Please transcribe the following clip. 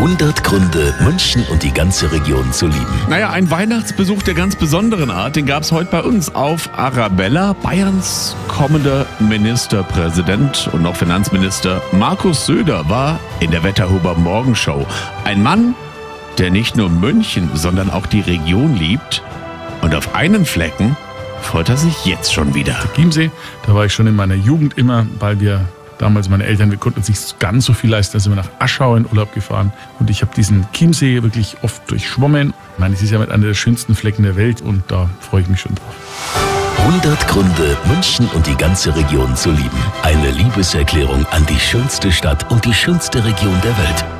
100 Gründe, München und die ganze Region zu lieben. Naja, ein Weihnachtsbesuch der ganz besonderen Art, den gab es heute bei uns auf Arabella. Bayerns kommender Ministerpräsident und noch Finanzminister Markus Söder war in der Wetterhuber Morgenshow. Ein Mann, der nicht nur München, sondern auch die Region liebt. Und auf einen Flecken freut er sich jetzt schon wieder. Chiemsee, da war ich schon in meiner Jugend immer, weil wir damals meine Eltern, wir konnten uns nicht ganz so viel leisten, da sind wir nach Aschau in Urlaub gefahren und ich habe diesen Chiemsee wirklich oft durchschwommen. Ich meine, es ist ja mit einer der schönsten Flecken der Welt und da freue ich mich schon drauf. 100 Gründe, München und die ganze Region zu lieben. Eine Liebeserklärung an die schönste Stadt und die schönste Region der Welt.